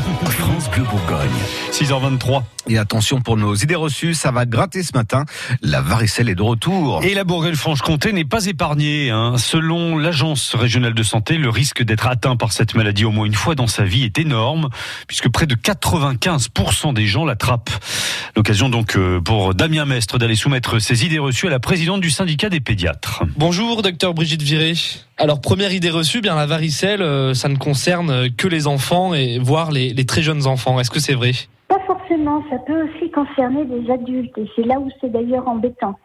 France Bleu Bourgogne. 6h23. Et attention pour nos idées reçues, ça va gratter ce matin. La varicelle est de retour. Et la Bourgogne-Franche-Comté n'est pas épargnée. Hein. Selon l'Agence régionale de santé, le risque d'être atteint par cette maladie au moins une fois dans sa vie est énorme, puisque près de 95% des gens l'attrapent. L'occasion donc euh, pour Damien Mestre d'aller soumettre ses idées reçues à la présidente du syndicat des pédiatres. Bonjour, docteur Brigitte Viré. Alors, première idée reçue, bien la varicelle, euh, ça ne concerne que les enfants et voire les, les très jeunes enfants. Est-ce que c'est vrai? Pas forcément, ça peut aussi concerner des adultes et c'est là où c'est d'ailleurs embêtant.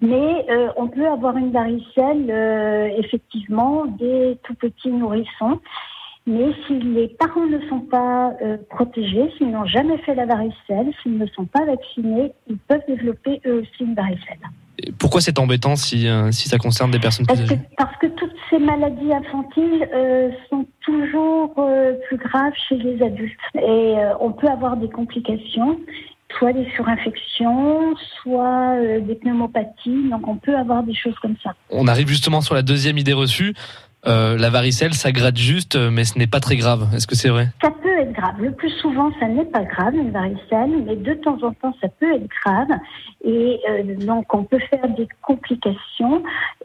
Mais euh, on peut avoir une varicelle euh, effectivement des tout petits nourrissons. Mais si les parents ne sont pas euh, protégés, s'ils n'ont jamais fait la varicelle, s'ils ne sont pas vaccinés, ils peuvent développer eux aussi une varicelle. Et Pourquoi c'est embêtant si, si ça concerne des personnes plus Parce que, âgées? parce que toutes ces maladies infantiles euh, sont toujours euh, plus graves chez les adultes. Et euh, on peut avoir des complications, soit des surinfections, soit des pneumopathies. Donc on peut avoir des choses comme ça. On arrive justement sur la deuxième idée reçue. La varicelle, ça gratte juste, mais ce n'est pas très grave. Est-ce que c'est vrai? Ça peut être grave. Le plus souvent, ça n'est pas grave, une varicelle, mais de temps en temps, ça peut être grave. Et euh, donc, on peut faire des complications.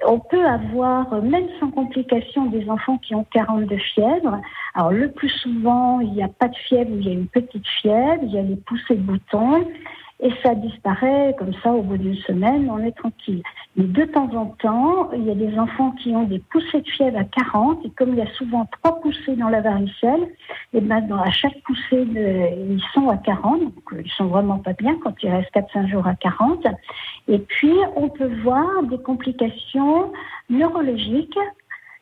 On peut avoir, euh, même sans complications, des enfants qui ont 40 de fièvre. Alors, le plus souvent, il n'y a pas de fièvre, il y a une petite fièvre, il y a les poussées de boutons. Et ça disparaît comme ça au bout d'une semaine, on est tranquille. Mais de temps en temps, il y a des enfants qui ont des poussées de fièvre à 40, et comme il y a souvent trois poussées dans la varicelle, et ben dans, à chaque poussée, ils sont à 40, donc euh, ils sont vraiment pas bien quand il reste 4-5 jours à 40. Et puis, on peut voir des complications neurologiques,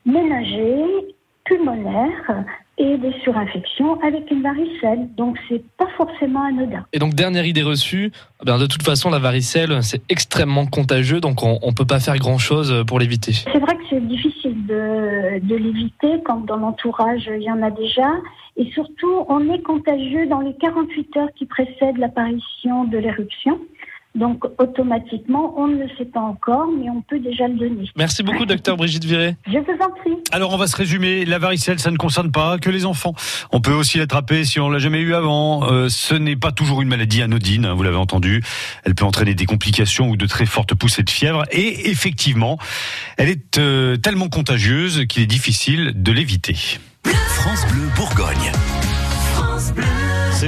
ménagées, pulmonaires et des surinfections avec une varicelle. Donc, c'est pas forcément anodin. Et donc, dernière idée reçue, bien, de toute façon, la varicelle, c'est extrêmement contagieux, donc on ne peut pas faire grand-chose pour l'éviter. C'est vrai que c'est difficile de, de l'éviter quand dans l'entourage il y en a déjà. Et surtout, on est contagieux dans les 48 heures qui précèdent l'apparition de l'éruption. Donc, automatiquement, on ne le sait pas encore, mais on peut déjà le donner. Merci beaucoup, docteur Brigitte Viré. Je vous en prie. Alors on va se résumer, la varicelle ça ne concerne pas que les enfants. On peut aussi l'attraper si on l'a jamais eu avant. Euh, ce n'est pas toujours une maladie anodine, hein, vous l'avez entendu. Elle peut entraîner des complications ou de très fortes poussées de fièvre et effectivement, elle est euh, tellement contagieuse qu'il est difficile de l'éviter. France Bleu Bourgogne. France Bleu.